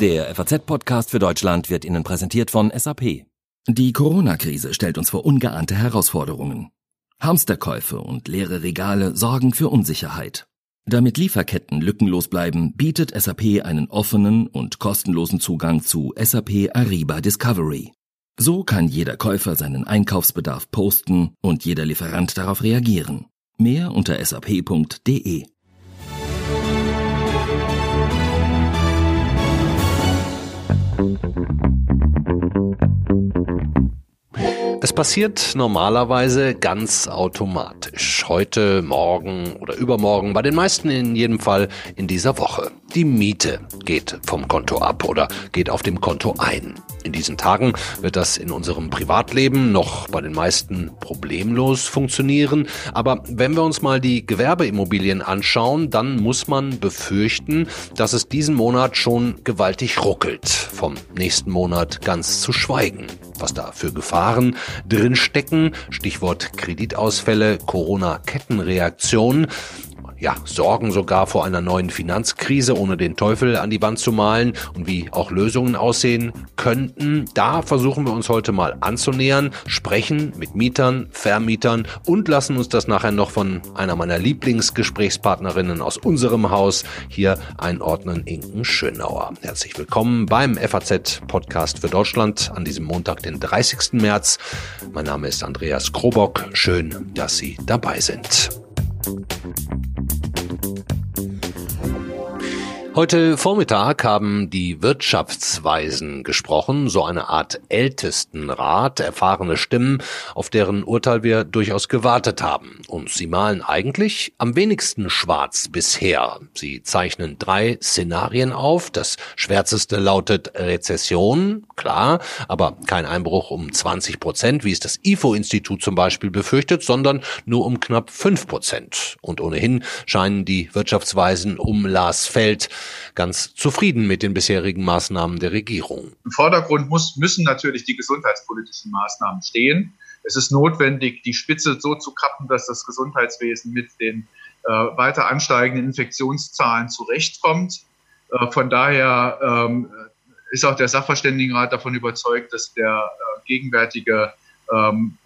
Der FAZ-Podcast für Deutschland wird Ihnen präsentiert von SAP. Die Corona-Krise stellt uns vor ungeahnte Herausforderungen. Hamsterkäufe und leere Regale sorgen für Unsicherheit. Damit Lieferketten lückenlos bleiben, bietet SAP einen offenen und kostenlosen Zugang zu SAP Ariba Discovery. So kann jeder Käufer seinen Einkaufsbedarf posten und jeder Lieferant darauf reagieren. Mehr unter sap.de. Es passiert normalerweise ganz automatisch. Heute, morgen oder übermorgen, bei den meisten in jedem Fall in dieser Woche. Die Miete geht vom Konto ab oder geht auf dem Konto ein. In diesen Tagen wird das in unserem Privatleben noch bei den meisten problemlos funktionieren. Aber wenn wir uns mal die Gewerbeimmobilien anschauen, dann muss man befürchten, dass es diesen Monat schon gewaltig ruckelt. Vom nächsten Monat ganz zu schweigen. Was da für Gefahren drinstecken, Stichwort Kreditausfälle, Corona-Kettenreaktion, ja, sorgen sogar vor einer neuen Finanzkrise, ohne den Teufel an die Wand zu malen und wie auch Lösungen aussehen könnten. Da versuchen wir uns heute mal anzunähern, sprechen mit Mietern, Vermietern und lassen uns das nachher noch von einer meiner Lieblingsgesprächspartnerinnen aus unserem Haus hier einordnen, Inken Schönauer. Herzlich willkommen beim FAZ Podcast für Deutschland an diesem Montag, den 30. März. Mein Name ist Andreas Krobock. Schön, dass Sie dabei sind. Heute Vormittag haben die Wirtschaftsweisen gesprochen, so eine Art Ältestenrat, erfahrene Stimmen, auf deren Urteil wir durchaus gewartet haben. Und sie malen eigentlich am wenigsten schwarz bisher. Sie zeichnen drei Szenarien auf. Das schwärzeste lautet Rezession, klar, aber kein Einbruch um 20 Prozent, wie es das IFO-Institut zum Beispiel befürchtet, sondern nur um knapp fünf Prozent. Und ohnehin scheinen die Wirtschaftsweisen um Lars Feld ganz zufrieden mit den bisherigen Maßnahmen der Regierung. Im Vordergrund muss, müssen natürlich die gesundheitspolitischen Maßnahmen stehen. Es ist notwendig, die Spitze so zu kappen, dass das Gesundheitswesen mit den äh, weiter ansteigenden Infektionszahlen zurechtkommt. Äh, von daher ähm, ist auch der Sachverständigenrat davon überzeugt, dass der äh, gegenwärtige ähm,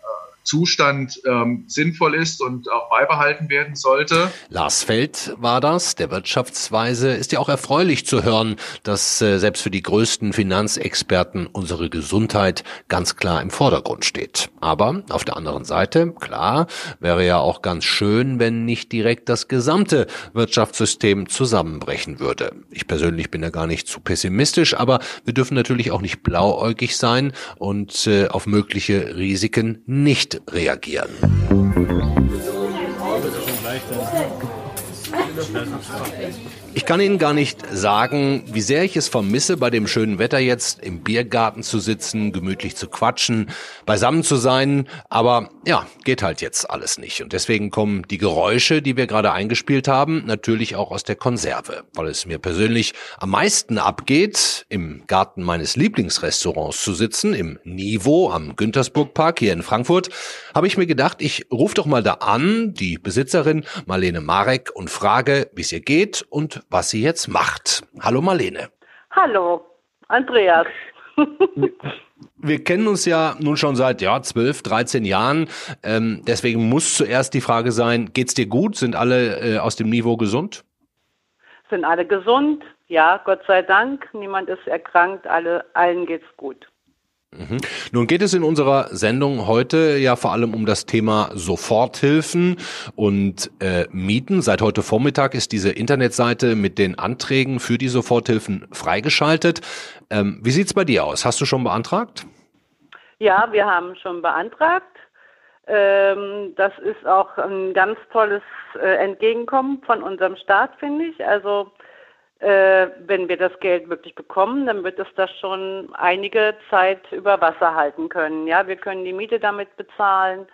Zustand ähm, sinnvoll ist und auch beibehalten werden sollte. Lars Feld war das, der Wirtschaftsweise. Ist ja auch erfreulich zu hören, dass äh, selbst für die größten Finanzexperten unsere Gesundheit ganz klar im Vordergrund steht. Aber auf der anderen Seite, klar, wäre ja auch ganz schön, wenn nicht direkt das gesamte Wirtschaftssystem zusammenbrechen würde. Ich persönlich bin da gar nicht zu pessimistisch, aber wir dürfen natürlich auch nicht blauäugig sein und äh, auf mögliche Risiken nicht reagieren. Ich kann Ihnen gar nicht sagen, wie sehr ich es vermisse, bei dem schönen Wetter jetzt im Biergarten zu sitzen, gemütlich zu quatschen, beisammen zu sein. Aber ja, geht halt jetzt alles nicht. Und deswegen kommen die Geräusche, die wir gerade eingespielt haben, natürlich auch aus der Konserve. Weil es mir persönlich am meisten abgeht, im Garten meines Lieblingsrestaurants zu sitzen, im Nivo am Güntersburg hier in Frankfurt, habe ich mir gedacht, ich rufe doch mal da an, die Besitzerin Marlene Marek, und frage, wie es ihr geht und was sie jetzt macht. Hallo Marlene. Hallo, Andreas. Wir kennen uns ja nun schon seit ja, 12, 13 Jahren. Ähm, deswegen muss zuerst die Frage sein, geht's dir gut? Sind alle äh, aus dem Niveau gesund? Sind alle gesund? Ja, Gott sei Dank. Niemand ist erkrankt. Alle, allen geht's gut. Mhm. Nun geht es in unserer Sendung heute ja vor allem um das Thema Soforthilfen und äh, Mieten. Seit heute Vormittag ist diese Internetseite mit den Anträgen für die Soforthilfen freigeschaltet. Ähm, wie sieht's bei dir aus? Hast du schon beantragt? Ja, wir haben schon beantragt. Ähm, das ist auch ein ganz tolles äh, Entgegenkommen von unserem Staat, finde ich. Also äh, wenn wir das Geld wirklich bekommen, dann wird es das schon einige Zeit über Wasser halten können. Ja, wir können die Miete damit bezahlen.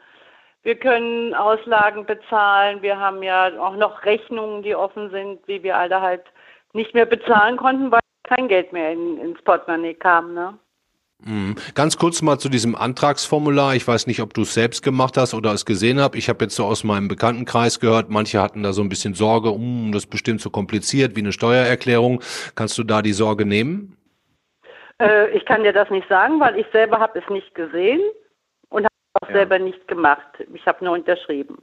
Wir können Auslagen bezahlen. Wir haben ja auch noch Rechnungen, die offen sind, wie wir alle halt nicht mehr bezahlen konnten, weil kein Geld mehr in, ins Portemonnaie kam. Ne? Mhm. Ganz kurz mal zu diesem Antragsformular. Ich weiß nicht, ob du es selbst gemacht hast oder es gesehen hast. Ich habe jetzt so aus meinem Bekanntenkreis gehört, manche hatten da so ein bisschen Sorge, um, das ist bestimmt so kompliziert wie eine Steuererklärung. Kannst du da die Sorge nehmen? Äh, ich kann dir das nicht sagen, weil ich selber habe es nicht gesehen und habe auch ja. selber nicht gemacht. Ich habe nur unterschrieben.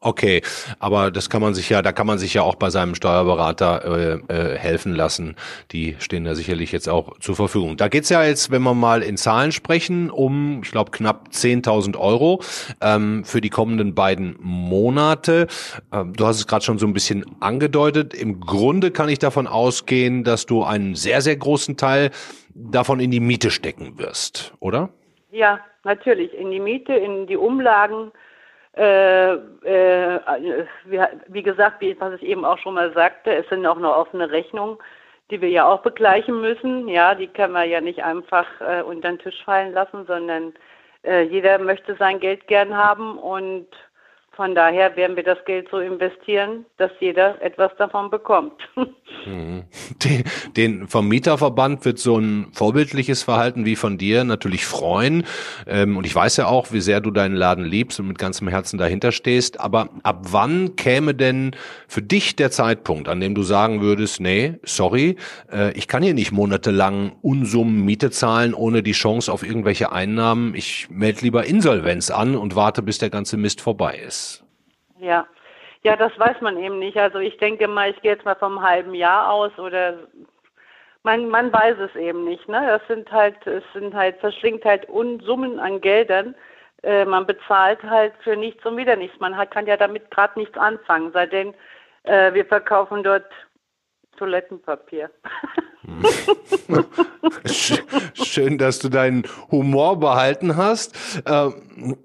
Okay, aber das kann man sich ja, da kann man sich ja auch bei seinem Steuerberater äh, äh, helfen lassen. Die stehen da sicherlich jetzt auch zur Verfügung. Da geht's ja jetzt, wenn wir mal in Zahlen sprechen, um, ich glaube, knapp 10.000 Euro ähm, für die kommenden beiden Monate. Ähm, du hast es gerade schon so ein bisschen angedeutet. Im Grunde kann ich davon ausgehen, dass du einen sehr, sehr großen Teil davon in die Miete stecken wirst, oder? Ja, natürlich. In die Miete, in die Umlagen äh, äh, wie, gesagt, wie, was ich eben auch schon mal sagte, es sind auch noch offene Rechnungen, die wir ja auch begleichen müssen. Ja, die können wir ja nicht einfach äh, unter den Tisch fallen lassen, sondern äh, jeder möchte sein Geld gern haben und von daher werden wir das Geld so investieren, dass jeder etwas davon bekommt. Mhm. Den, den vom Mieterverband wird so ein vorbildliches Verhalten wie von dir natürlich freuen. Ähm, und ich weiß ja auch, wie sehr du deinen Laden liebst und mit ganzem Herzen dahinter stehst. Aber ab wann käme denn für dich der Zeitpunkt, an dem du sagen würdest, nee, sorry, äh, ich kann hier nicht monatelang Unsummen Miete zahlen, ohne die Chance auf irgendwelche Einnahmen. Ich melde lieber Insolvenz an und warte, bis der ganze Mist vorbei ist. Ja. Ja, das weiß man eben nicht. Also ich denke mal, ich gehe jetzt mal vom halben Jahr aus oder man, man weiß es eben nicht. Ne? Das sind halt, es sind halt, verschlingt halt Unsummen an Geldern. Äh, man bezahlt halt für nichts und wieder nichts. Man hat, kann ja damit gerade nichts anfangen, seitdem äh, wir verkaufen dort Toilettenpapier. Schön, dass du deinen Humor behalten hast. Ähm,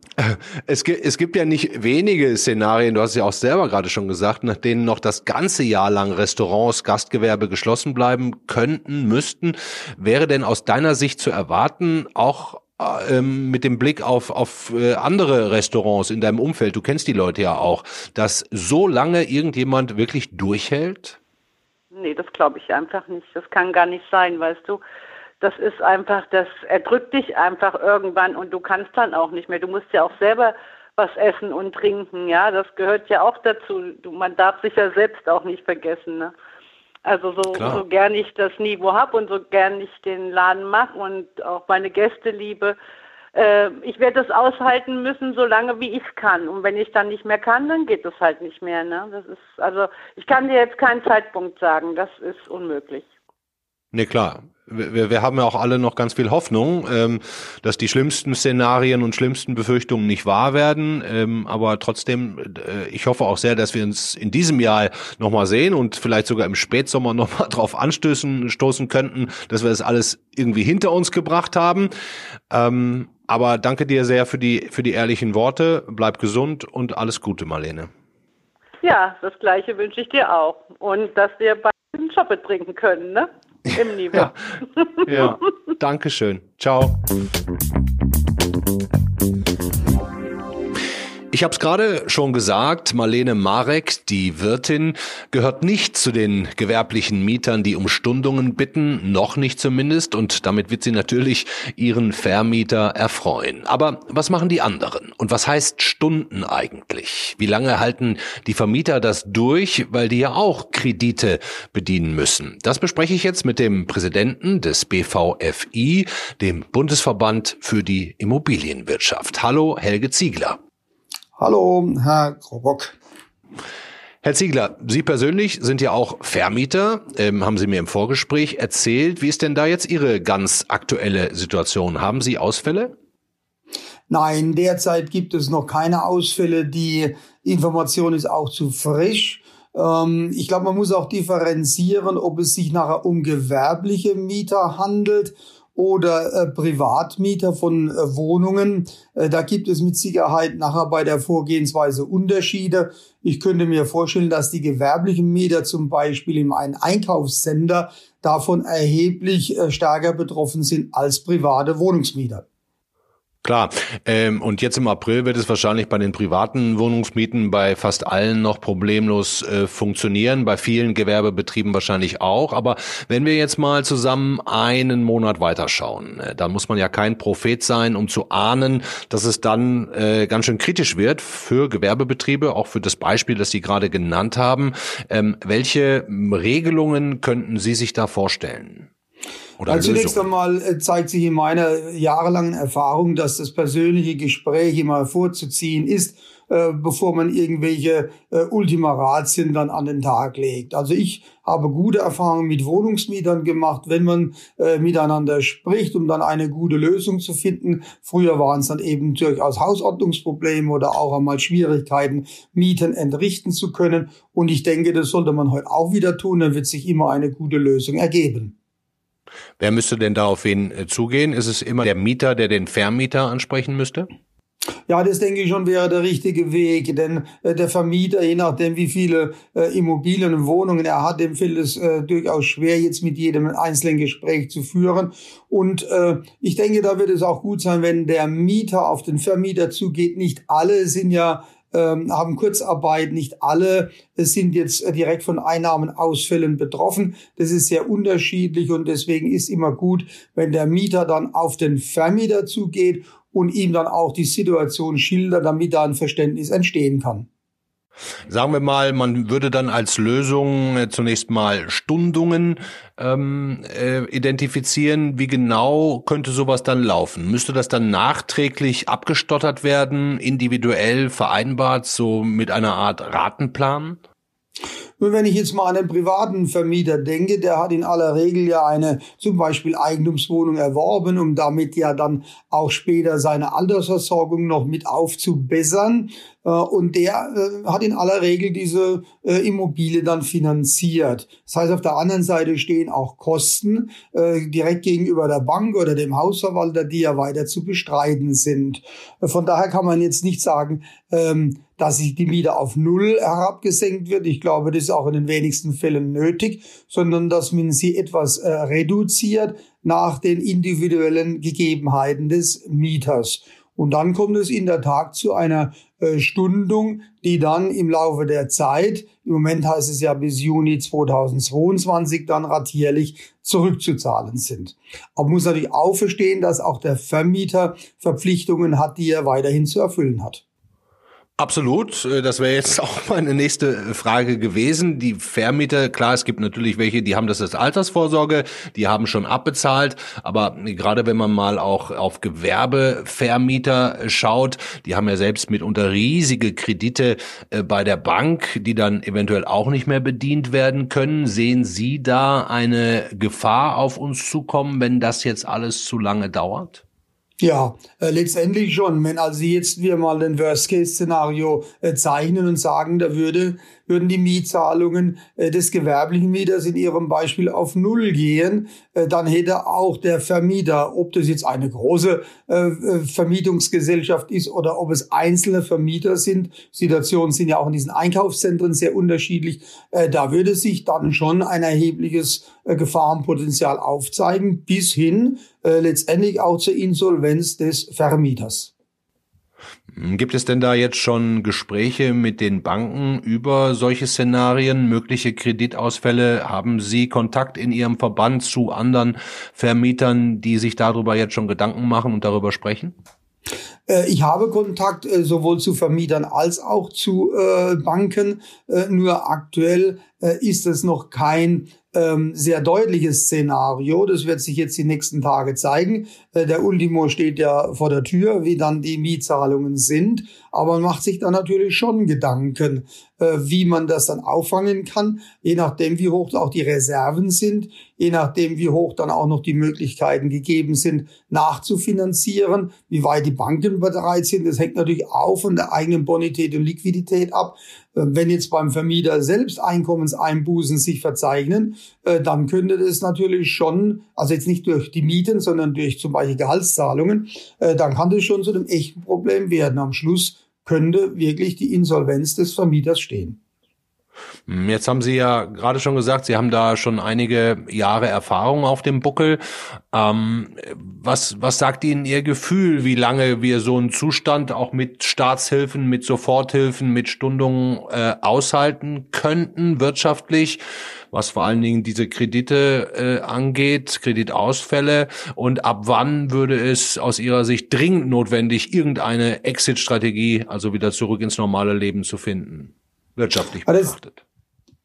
es, gibt ja nicht wenige Szenarien, du hast es ja auch selber gerade schon gesagt, nach denen noch das ganze Jahr lang Restaurants, Gastgewerbe geschlossen bleiben könnten, müssten. Wäre denn aus deiner Sicht zu erwarten, auch ähm, mit dem Blick auf, auf äh, andere Restaurants in deinem Umfeld, du kennst die Leute ja auch, dass so lange irgendjemand wirklich durchhält? Nee, das glaube ich einfach nicht. Das kann gar nicht sein, weißt du. Das ist einfach, das erdrückt dich einfach irgendwann und du kannst dann auch nicht mehr. Du musst ja auch selber was essen und trinken, ja. Das gehört ja auch dazu. Du, man darf sich ja selbst auch nicht vergessen, ne? Also so, so gern ich das Niveau habe und so gern ich den Laden mache und auch meine Gäste liebe, äh, ich werde es aushalten müssen, solange wie ich kann. Und wenn ich dann nicht mehr kann, dann geht es halt nicht mehr. Ne? Das ist, also ich kann dir jetzt keinen Zeitpunkt sagen, das ist unmöglich. Nee, klar. Wir, wir haben ja auch alle noch ganz viel Hoffnung, ähm, dass die schlimmsten Szenarien und schlimmsten Befürchtungen nicht wahr werden. Ähm, aber trotzdem, äh, ich hoffe auch sehr, dass wir uns in diesem Jahr nochmal sehen und vielleicht sogar im Spätsommer nochmal drauf anstößen stoßen könnten, dass wir das alles irgendwie hinter uns gebracht haben. Ähm, aber danke dir sehr für die, für die ehrlichen Worte. Bleib gesund und alles Gute, Marlene. Ja, das Gleiche wünsche ich dir auch. Und dass wir beide einen Schoppe trinken können, ne? Im Niveau. ja. ja. Dankeschön. Ciao. Ich habe es gerade schon gesagt, Marlene Marek, die Wirtin, gehört nicht zu den gewerblichen Mietern, die um Stundungen bitten, noch nicht zumindest, und damit wird sie natürlich ihren Vermieter erfreuen. Aber was machen die anderen? Und was heißt Stunden eigentlich? Wie lange halten die Vermieter das durch, weil die ja auch Kredite bedienen müssen? Das bespreche ich jetzt mit dem Präsidenten des BVFI, dem Bundesverband für die Immobilienwirtschaft. Hallo, Helge Ziegler. Hallo, Herr Krobock. Herr Ziegler, Sie persönlich sind ja auch Vermieter, ähm, haben Sie mir im Vorgespräch erzählt. Wie ist denn da jetzt Ihre ganz aktuelle Situation? Haben Sie Ausfälle? Nein, derzeit gibt es noch keine Ausfälle. Die Information ist auch zu frisch. Ähm, ich glaube, man muss auch differenzieren, ob es sich nachher um gewerbliche Mieter handelt oder äh, Privatmieter von äh, Wohnungen. Äh, da gibt es mit Sicherheit nachher bei der Vorgehensweise Unterschiede. Ich könnte mir vorstellen, dass die gewerblichen Mieter zum Beispiel im einen Einkaufscenter davon erheblich äh, stärker betroffen sind als private Wohnungsmieter. Klar. Ähm, und jetzt im April wird es wahrscheinlich bei den privaten Wohnungsmieten bei fast allen noch problemlos äh, funktionieren, bei vielen Gewerbebetrieben wahrscheinlich auch. Aber wenn wir jetzt mal zusammen einen Monat weiterschauen, äh, dann muss man ja kein Prophet sein, um zu ahnen, dass es dann äh, ganz schön kritisch wird für Gewerbebetriebe, auch für das Beispiel, das Sie gerade genannt haben. Ähm, welche Regelungen könnten Sie sich da vorstellen? Oder also zunächst einmal äh, zeigt sich in meiner jahrelangen Erfahrung, dass das persönliche Gespräch immer vorzuziehen ist äh, bevor man irgendwelche äh, Ultima Ratien dann an den Tag legt. Also ich habe gute Erfahrungen mit Wohnungsmietern gemacht, wenn man äh, miteinander spricht, um dann eine gute Lösung zu finden. Früher waren es dann eben durchaus Hausordnungsprobleme oder auch einmal Schwierigkeiten, Mieten entrichten zu können. Und ich denke, das sollte man heute auch wieder tun, dann wird sich immer eine gute Lösung ergeben. Wer müsste denn da äh, zugehen? Ist es immer der Mieter, der den Vermieter ansprechen müsste? Ja, das denke ich schon wäre der richtige Weg, denn äh, der Vermieter, je nachdem wie viele äh, Immobilien und Wohnungen er hat, dem fällt es äh, durchaus schwer, jetzt mit jedem einzelnen Gespräch zu führen. Und äh, ich denke, da wird es auch gut sein, wenn der Mieter auf den Vermieter zugeht. Nicht alle sind ja ähm, haben Kurzarbeit. Nicht alle sind jetzt äh, direkt von Einnahmenausfällen betroffen. Das ist sehr unterschiedlich und deswegen ist immer gut, wenn der Mieter dann auf den Vermieter zugeht und ihm dann auch die Situation schildert, damit da ein Verständnis entstehen kann. Sagen wir mal, man würde dann als Lösung äh, zunächst mal Stundungen ähm, äh, identifizieren. Wie genau könnte sowas dann laufen? Müsste das dann nachträglich abgestottert werden, individuell vereinbart, so mit einer Art Ratenplan? Nur wenn ich jetzt mal an einen privaten Vermieter denke, der hat in aller Regel ja eine zum Beispiel Eigentumswohnung erworben, um damit ja dann auch später seine Altersversorgung noch mit aufzubessern. Äh, und der äh, hat in aller Regel diese äh, Immobilie dann finanziert. Das heißt, auf der anderen Seite stehen auch Kosten direkt gegenüber der Bank oder dem Hausverwalter, die ja weiter zu bestreiten sind. Von daher kann man jetzt nicht sagen, ähm, dass sich die Miete auf Null herabgesenkt wird. Ich glaube, das ist auch in den wenigsten Fällen nötig, sondern dass man sie etwas reduziert nach den individuellen Gegebenheiten des Mieters. Und dann kommt es in der Tat zu einer äh, Stundung, die dann im Laufe der Zeit, im Moment heißt es ja bis Juni 2022, dann ratierlich zurückzuzahlen sind. Aber muss natürlich auch verstehen, dass auch der Vermieter Verpflichtungen hat, die er weiterhin zu erfüllen hat. Absolut. Äh, das wäre jetzt auch meine nächste Frage gewesen. Die Vermieter, klar, es gibt natürlich welche, die haben das als Altersvorsorge, die haben schon abbezahlt. Aber gerade wenn man mal auch auf Gewerbevermieter schaut, die haben ja selbst mitunter riesige Kredite äh, bei der Bank, die dann eventuell auch nicht mehr bedient werden können. Sehen Sie da eine Gefahr auf uns zukommen, wenn das jetzt alles zu lange dauert? Ja, äh, letztendlich schon. Wenn also jetzt wir mal ein Worst-Case-Szenario äh, zeichnen und sagen, da würde würden die Mietzahlungen äh, des gewerblichen Mieters in Ihrem Beispiel auf Null gehen, äh, dann hätte auch der Vermieter, ob das jetzt eine große äh, Vermietungsgesellschaft ist oder ob es einzelne Vermieter sind, Situationen sind ja auch in diesen Einkaufszentren sehr unterschiedlich, da würde sich dann schon ein erhebliches Gefahrenpotenzial aufzeigen, bis hin letztendlich auch zur Insolvenz des Vermieters. Gibt es denn da jetzt schon Gespräche mit den Banken über solche Szenarien, mögliche Kreditausfälle? Haben Sie Kontakt in Ihrem Verband zu anderen Vermietern, die sich darüber jetzt schon Gedanken machen und darüber sprechen? Äh, ich habe Kontakt äh, sowohl zu Vermietern als auch zu äh, Banken. Nur aktuell ist es noch kein ähm, sehr deutliches Szenario. Das wird sich jetzt die nächsten Tage zeigen. Äh, der Ultimo steht ja vor der Tür, wie dann die Mietzahlungen sind. Aber man macht sich dann natürlich schon Gedanken, äh, wie man das dann auffangen kann, je nachdem, wie hoch auch die Reserven sind, je nachdem, wie hoch dann auch noch die Möglichkeiten gegeben sind, nachzufinanzieren, wie weit die Banken bereit sind. Das hängt natürlich auch von der eigenen Bonität und Liquidität ab. Wenn jetzt beim Vermieter selbst Einkommenseinbußen sich verzeichnen, äh, dann könnte das natürlich schon, also jetzt nicht durch die Mieten, sondern durch zum Beispiel Gehaltszahlungen, äh, dann kann das schon zu einem echten Problem werden. Am Schluss könnte wirklich die Insolvenz des Vermieters stehen. Hm, jetzt haben Sie ja gerade schon gesagt, Sie haben da schon einige Jahre Erfahrung auf dem Buckel. Ähm, was, was sagt Ihnen Ihr Gefühl, wie lange wir so einen Zustand auch mit Staatshilfen, mit Soforthilfen, mit Stundungen äh, aushalten könnten, wirtschaftlich? was vor allen Dingen diese Kredite äh, angeht, Kreditausfälle und ab wann würde es aus Ihrer Sicht dringend notwendig, irgendeine Exit-Strategie, also wieder zurück ins normale Leben zu finden? Wirtschaftlich betrachtet?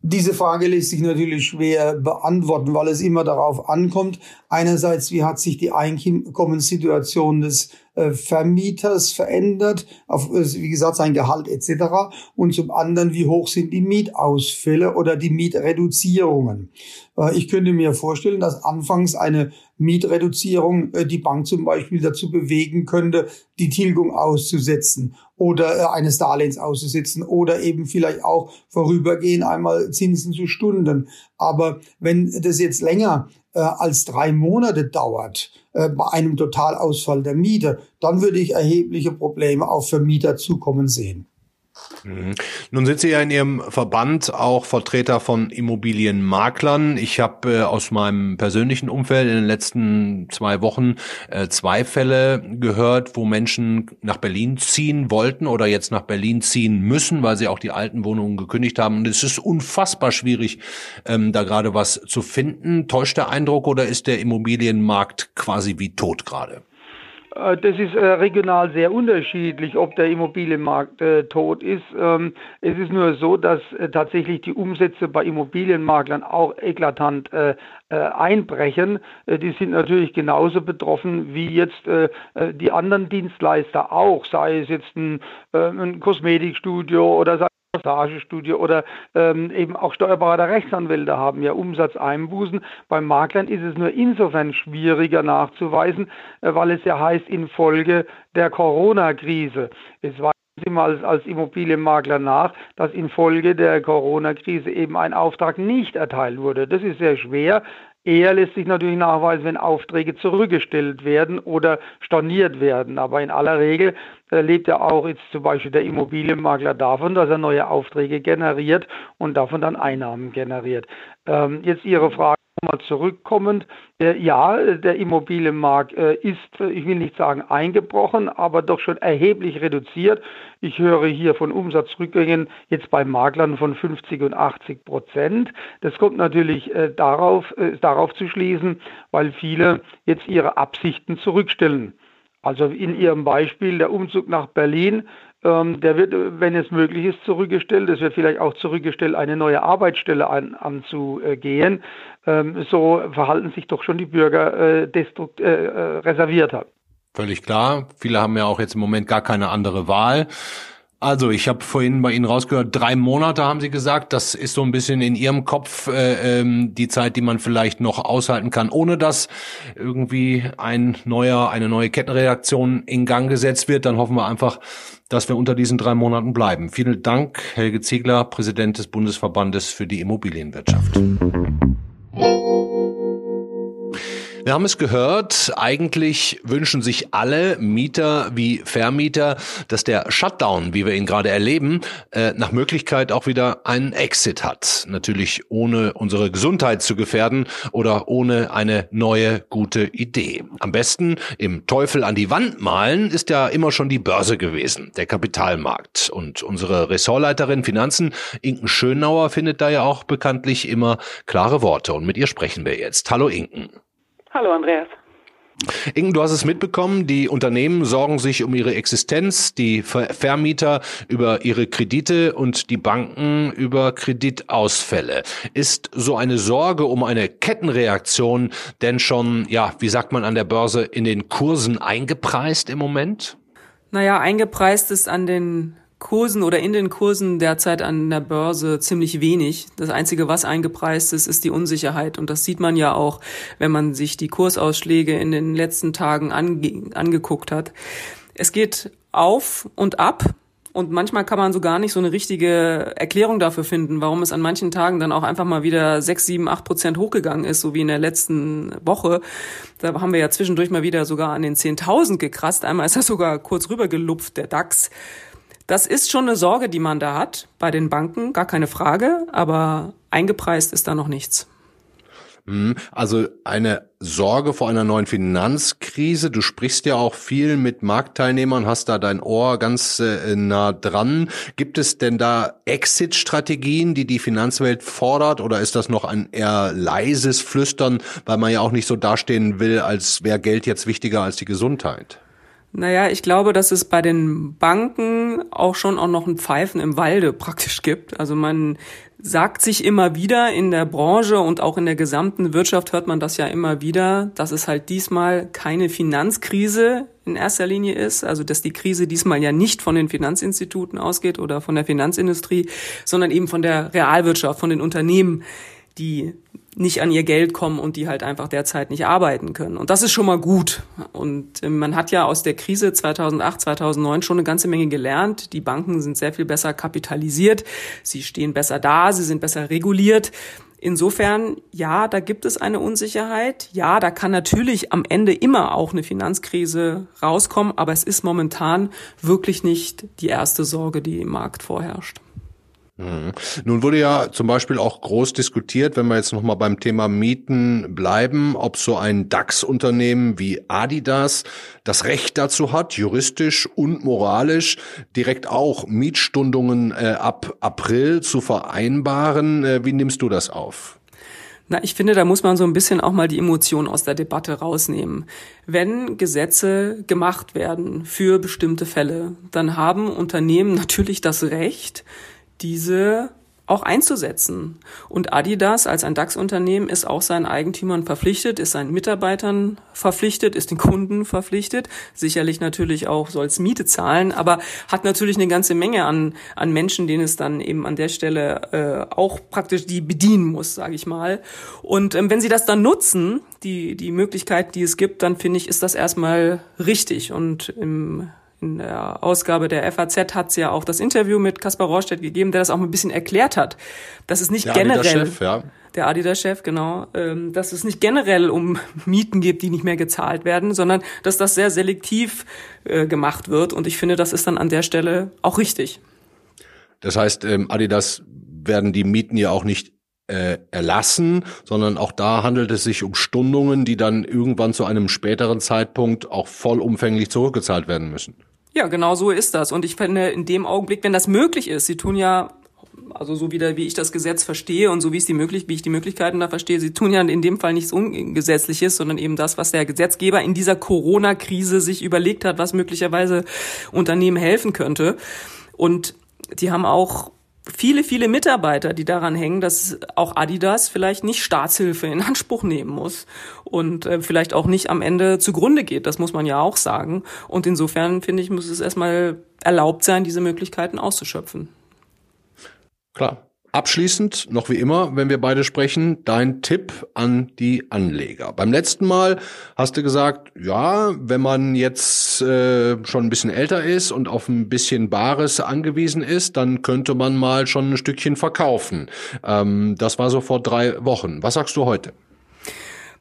Diese Frage lässt sich natürlich schwer beantworten, weil es immer darauf ankommt, einerseits, wie hat sich die Einkommenssituation des äh, Vermieters verändert, auf, äh, wie gesagt, sein Gehalt etc. Und zum anderen, wie hoch sind die Mietausfälle oder die Mietreduzierungen. Äh, ich könnte mir vorstellen, dass anfangs eine Mietreduzierung die Bank zum Beispiel dazu bewegen könnte, die Tilgung auszusetzen oder eines Darlehens auszusetzen oder eben vielleicht auch vorübergehend einmal Zinsen zu Stunden. Aber wenn das jetzt länger äh, als drei Monate dauert, äh, bei einem Totalausfall der Miete, dann würde ich erhebliche Probleme auf Vermieter zukommen sehen. Mhm. Nun sind Sie ja in Ihrem Verband auch Vertreter von Immobilienmaklern. Ich habe äh, aus meinem persönlichen Umfeld in den letzten zwei Wochen äh, zwei Fälle gehört, wo Menschen nach Berlin ziehen wollten oder jetzt nach Berlin ziehen müssen, weil sie auch die alten Wohnungen gekündigt haben. Und es ist unfassbar schwierig, ähm, da gerade was zu finden. Täuscht der Eindruck oder ist der Immobilienmarkt quasi wie tot gerade? Äh, das ist äh, regional sehr unterschiedlich, ob der Immobilienmarkt äh, tot ist. Ähm, es ist nur so, dass tatsächlich die Umsätze bei Immobilienmaklern auch eklatant einbrechen. Die sind natürlich genauso betroffen wie jetzt die anderen Dienstleister auch, sei es jetzt ein, ein Kosmetikstudio oder sei Massagestudio oder ähm, eben auch Steuerberater Rechtsanwälte haben ja Umsatzeinbußen. Beim Maklern ist es nur insofern schwieriger nachzuweisen, äh, weil es ja heißt infolge der Corona-Krise. Es war immer als, als Immobilienmakler nach, dass infolge der Corona-Krise eben ein Auftrag nicht erteilt wurde. Das ist sehr schwer. Eher lässt sich natürlich nachweisen, wenn Aufträge zurückgestellt werden oder storniert werden. Aber in aller Regel äh, lebt ja auch jetzt zum Beispiel der Immobilienmakler davon, dass er neue Aufträge generiert und davon dann Einnahmen generiert. Ähm, jetzt Ihre Frage mal zurückkommend. Äh, ja, der Immobilienmarkt äh, ist, ich will nicht sagen eingebrochen, aber doch schon erheblich reduziert. Ich höre hier von Umsatzrückgängen jetzt bei Maklern von 50 und 80 Prozent. Das kommt natürlich äh, darauf, äh, darauf zu schließen, weil viele jetzt ihre Absichten zurückstellen. Also in Ihrem Beispiel der Umzug nach Berlin, ähm, der wird, wenn es möglich ist, zurückgestellt. Es wird vielleicht auch zurückgestellt, eine neue Arbeitsstelle an, anzugehen. Ähm, so verhalten sich doch schon die Bürger äh, destrukt, äh, äh, reservierter. Völlig klar. Viele haben ja auch jetzt im Moment gar keine andere Wahl. Also, ich habe vorhin bei Ihnen rausgehört, drei Monate haben Sie gesagt. Das ist so ein bisschen in Ihrem Kopf äh, ähm, die Zeit, die man vielleicht noch aushalten kann, ohne dass irgendwie ein neuer, eine neue Kettenreaktion in Gang gesetzt wird. Dann hoffen wir einfach, dass wir unter diesen drei Monaten bleiben. Vielen Dank, Helge Ziegler, Präsident des Bundesverbandes für die Immobilienwirtschaft. Wir haben es gehört, eigentlich wünschen sich alle Mieter wie Vermieter, dass der Shutdown, wie wir ihn gerade erleben, äh, nach Möglichkeit auch wieder einen Exit hat. Natürlich ohne unsere Gesundheit zu gefährden oder ohne eine neue gute Idee. Am besten im Teufel an die Wand malen ist ja immer schon die Börse gewesen, der Kapitalmarkt. Und unsere Ressortleiterin Finanzen, Inken Schönauer, findet da ja auch bekanntlich immer klare Worte. Und mit ihr sprechen wir jetzt. Hallo Inken. Hallo Andreas. Ingen, du hast es mitbekommen, die Unternehmen sorgen sich um ihre Existenz, die Vermieter über ihre Kredite und die Banken über Kreditausfälle. Ist so eine Sorge um eine Kettenreaktion denn schon, ja, wie sagt man an der Börse, in den Kursen eingepreist im Moment? Naja, eingepreist ist an den Kursen oder in den Kursen derzeit an der Börse ziemlich wenig. Das Einzige, was eingepreist ist, ist die Unsicherheit. Und das sieht man ja auch, wenn man sich die Kursausschläge in den letzten Tagen ange angeguckt hat. Es geht auf und ab. Und manchmal kann man so gar nicht so eine richtige Erklärung dafür finden, warum es an manchen Tagen dann auch einfach mal wieder sechs, sieben, acht Prozent hochgegangen ist, so wie in der letzten Woche. Da haben wir ja zwischendurch mal wieder sogar an den 10.000 gekratzt. Einmal ist er sogar kurz rübergelupft, der DAX. Das ist schon eine Sorge, die man da hat bei den Banken, gar keine Frage, aber eingepreist ist da noch nichts. Mhm. Also eine Sorge vor einer neuen Finanzkrise. Du sprichst ja auch viel mit Marktteilnehmern, hast da dein Ohr ganz äh, nah dran. Gibt es denn da Exit-Strategien, die die Finanzwelt fordert, oder ist das noch ein eher leises Flüstern, weil man ja auch nicht so dastehen will, als wäre Geld jetzt wichtiger als die Gesundheit? Naja, ich glaube, dass es bei den Banken auch schon auch noch ein Pfeifen im Walde praktisch gibt. Also man sagt sich immer wieder in der Branche und auch in der gesamten Wirtschaft hört man das ja immer wieder, dass es halt diesmal keine Finanzkrise in erster Linie ist, also dass die Krise diesmal ja nicht von den Finanzinstituten ausgeht oder von der Finanzindustrie, sondern eben von der Realwirtschaft, von den Unternehmen, die nicht an ihr Geld kommen und die halt einfach derzeit nicht arbeiten können. Und das ist schon mal gut. Und ähm, man hat ja aus der Krise 2008, 2009 schon eine ganze Menge gelernt. Die Banken sind sehr viel besser kapitalisiert, sie stehen besser da, sie sind besser reguliert. Insofern, ja, da gibt es eine Unsicherheit. Ja, da kann natürlich am Ende immer auch eine Finanzkrise rauskommen, aber es ist momentan wirklich nicht die erste Sorge, die im Markt vorherrscht. Mhm. Nun wurde ja zum Beispiel auch groß diskutiert, wenn wir jetzt nochmal beim Thema Mieten bleiben, ob so ein DAX-Unternehmen wie Adidas das Recht dazu hat, juristisch und moralisch direkt auch Mietstundungen äh, ab April zu vereinbaren. Äh, wie nimmst du das auf? Na, ich finde, da muss man so ein bisschen auch mal die Emotionen aus der Debatte rausnehmen. Wenn Gesetze gemacht werden für bestimmte Fälle, dann haben Unternehmen natürlich das Recht, diese auch einzusetzen. Und Adidas als ein DAX-Unternehmen ist auch seinen Eigentümern verpflichtet, ist seinen Mitarbeitern verpflichtet, ist den Kunden verpflichtet. Sicherlich natürlich auch soll es Miete zahlen, aber hat natürlich eine ganze Menge an, an Menschen, denen es dann eben an der Stelle äh, auch praktisch die bedienen muss, sage ich mal. Und ähm, wenn sie das dann nutzen, die, die Möglichkeit, die es gibt, dann finde ich, ist das erstmal richtig. Und im in der Ausgabe der FAZ hat es ja auch das Interview mit Kaspar Rohrstedt gegeben, der das auch ein bisschen erklärt hat, dass es nicht der generell Adidas-Chef, ja. der Adidas-Chef genau, ähm, dass es nicht generell um Mieten geht, die nicht mehr gezahlt werden, sondern dass das sehr selektiv äh, gemacht wird. Und ich finde, das ist dann an der Stelle auch richtig. Das heißt, ähm, Adidas werden die Mieten ja auch nicht äh, erlassen, sondern auch da handelt es sich um Stundungen, die dann irgendwann zu einem späteren Zeitpunkt auch vollumfänglich zurückgezahlt werden müssen. Ja, genau so ist das. Und ich finde, in dem Augenblick, wenn das möglich ist, sie tun ja also so wieder, wie ich das Gesetz verstehe und so wie es die möglich, wie ich die Möglichkeiten da verstehe, sie tun ja in dem Fall nichts Ungesetzliches, sondern eben das, was der Gesetzgeber in dieser Corona-Krise sich überlegt hat, was möglicherweise Unternehmen helfen könnte. Und die haben auch viele, viele Mitarbeiter, die daran hängen, dass auch Adidas vielleicht nicht Staatshilfe in Anspruch nehmen muss und äh, vielleicht auch nicht am Ende zugrunde geht. Das muss man ja auch sagen. Und insofern finde ich, muss es erstmal erlaubt sein, diese Möglichkeiten auszuschöpfen. Klar. Abschließend noch wie immer, wenn wir beide sprechen, dein Tipp an die Anleger. Beim letzten Mal hast du gesagt, ja, wenn man jetzt äh, schon ein bisschen älter ist und auf ein bisschen Bares angewiesen ist, dann könnte man mal schon ein Stückchen verkaufen. Ähm, das war so vor drei Wochen. Was sagst du heute?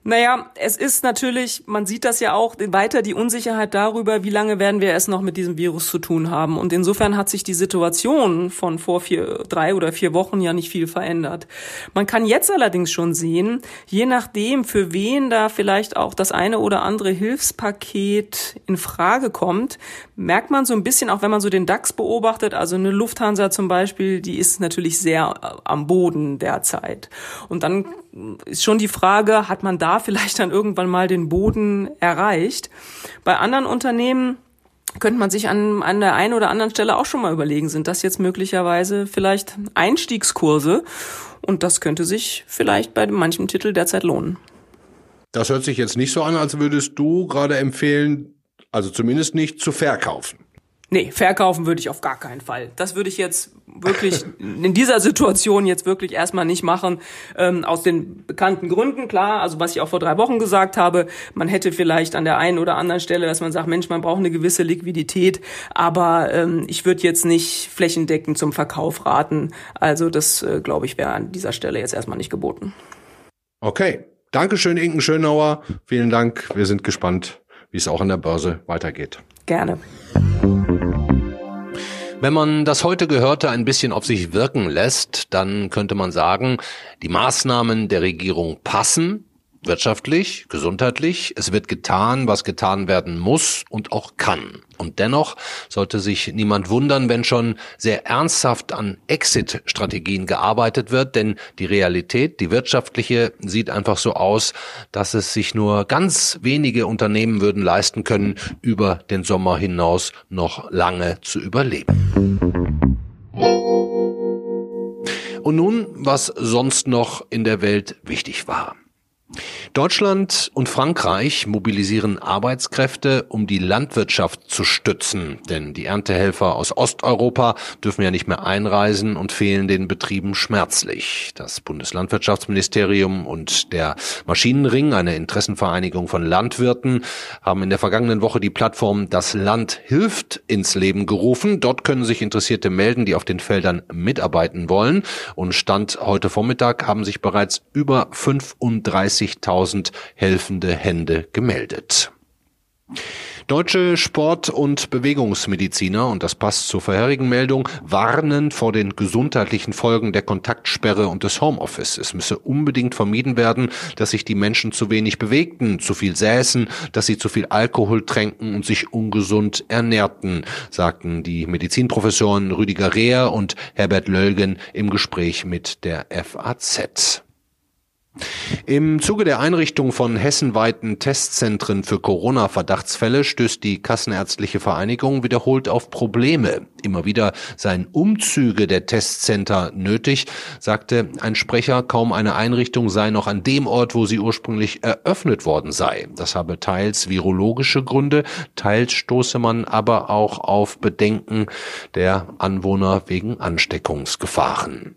Naja, es ist natürlich, man sieht das ja auch, weiter die Unsicherheit darüber, wie lange werden wir es noch mit diesem Virus zu tun haben. Und insofern hat sich die Situation von vor vier, drei oder vier Wochen ja nicht viel verändert. Man kann jetzt allerdings schon sehen, je nachdem, für wen da vielleicht auch das eine oder andere Hilfspaket in Frage kommt, merkt man so ein bisschen, auch wenn man so den DAX beobachtet, also eine Lufthansa zum Beispiel, die ist natürlich sehr äh, am Boden derzeit. Und dann ist schon die Frage, hat man da vielleicht dann irgendwann mal den Boden erreicht? Bei anderen Unternehmen könnte man sich an, an der einen oder anderen Stelle auch schon mal überlegen, sind das jetzt möglicherweise vielleicht Einstiegskurse? Und das könnte sich vielleicht bei manchem Titel derzeit lohnen. Das hört sich jetzt nicht so an, als würdest du gerade empfehlen, also zumindest nicht zu verkaufen. Nee, verkaufen würde ich auf gar keinen Fall. Das würde ich jetzt wirklich in dieser Situation jetzt wirklich erstmal nicht machen. Ähm, aus den bekannten Gründen, klar, also was ich auch vor drei Wochen gesagt habe, man hätte vielleicht an der einen oder anderen Stelle, dass man sagt, Mensch, man braucht eine gewisse Liquidität, aber ähm, ich würde jetzt nicht flächendeckend zum Verkauf raten. Also das, äh, glaube ich, wäre an dieser Stelle jetzt erstmal nicht geboten. Okay. Dankeschön, Inken Schönauer. Vielen Dank. Wir sind gespannt, wie es auch an der Börse weitergeht. Gerne. Wenn man das heute Gehörte ein bisschen auf sich wirken lässt, dann könnte man sagen, die Maßnahmen der Regierung passen, wirtschaftlich, gesundheitlich. Es wird getan, was getan werden muss und auch kann. Und dennoch sollte sich niemand wundern, wenn schon sehr ernsthaft an Exit-Strategien gearbeitet wird, denn die Realität, die wirtschaftliche, sieht einfach so aus, dass es sich nur ganz wenige Unternehmen würden leisten können, über den Sommer hinaus noch lange zu überleben. Und nun, was sonst noch in der Welt wichtig war. Deutschland und Frankreich mobilisieren Arbeitskräfte, um die Landwirtschaft zu stützen, denn die Erntehelfer aus Osteuropa dürfen ja nicht mehr einreisen und fehlen den Betrieben schmerzlich. Das Bundeslandwirtschaftsministerium und der Maschinenring, eine Interessenvereinigung von Landwirten, haben in der vergangenen Woche die Plattform Das Land hilft ins Leben gerufen. Dort können sich Interessierte melden, die auf den Feldern mitarbeiten wollen. Und Stand heute Vormittag haben sich bereits über 35 30.000 helfende Hände gemeldet. Deutsche Sport- und Bewegungsmediziner, und das passt zur vorherigen Meldung, warnen vor den gesundheitlichen Folgen der Kontaktsperre und des Homeoffice. Es müsse unbedingt vermieden werden, dass sich die Menschen zu wenig bewegten, zu viel säßen, dass sie zu viel Alkohol tränken und sich ungesund ernährten, sagten die Medizinprofessoren Rüdiger Rehr und Herbert Lölgen im Gespräch mit der FAZ. Im Zuge der Einrichtung von hessenweiten Testzentren für Corona-Verdachtsfälle stößt die Kassenärztliche Vereinigung wiederholt auf Probleme. Immer wieder seien Umzüge der Testcenter nötig, sagte ein Sprecher, kaum eine Einrichtung sei noch an dem Ort, wo sie ursprünglich eröffnet worden sei. Das habe teils virologische Gründe, teils stoße man aber auch auf Bedenken der Anwohner wegen Ansteckungsgefahren.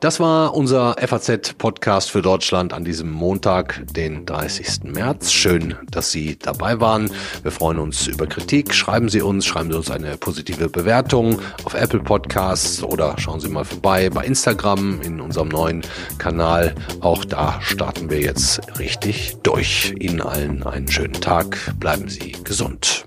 Das war unser FAZ-Podcast für Deutschland an diesem Montag, den 30. März. Schön, dass Sie dabei waren. Wir freuen uns über Kritik. Schreiben Sie uns, schreiben Sie uns eine positive Bewertung auf Apple Podcasts oder schauen Sie mal vorbei bei Instagram in unserem neuen Kanal. Auch da starten wir jetzt richtig durch. Ihnen allen einen schönen Tag. Bleiben Sie gesund.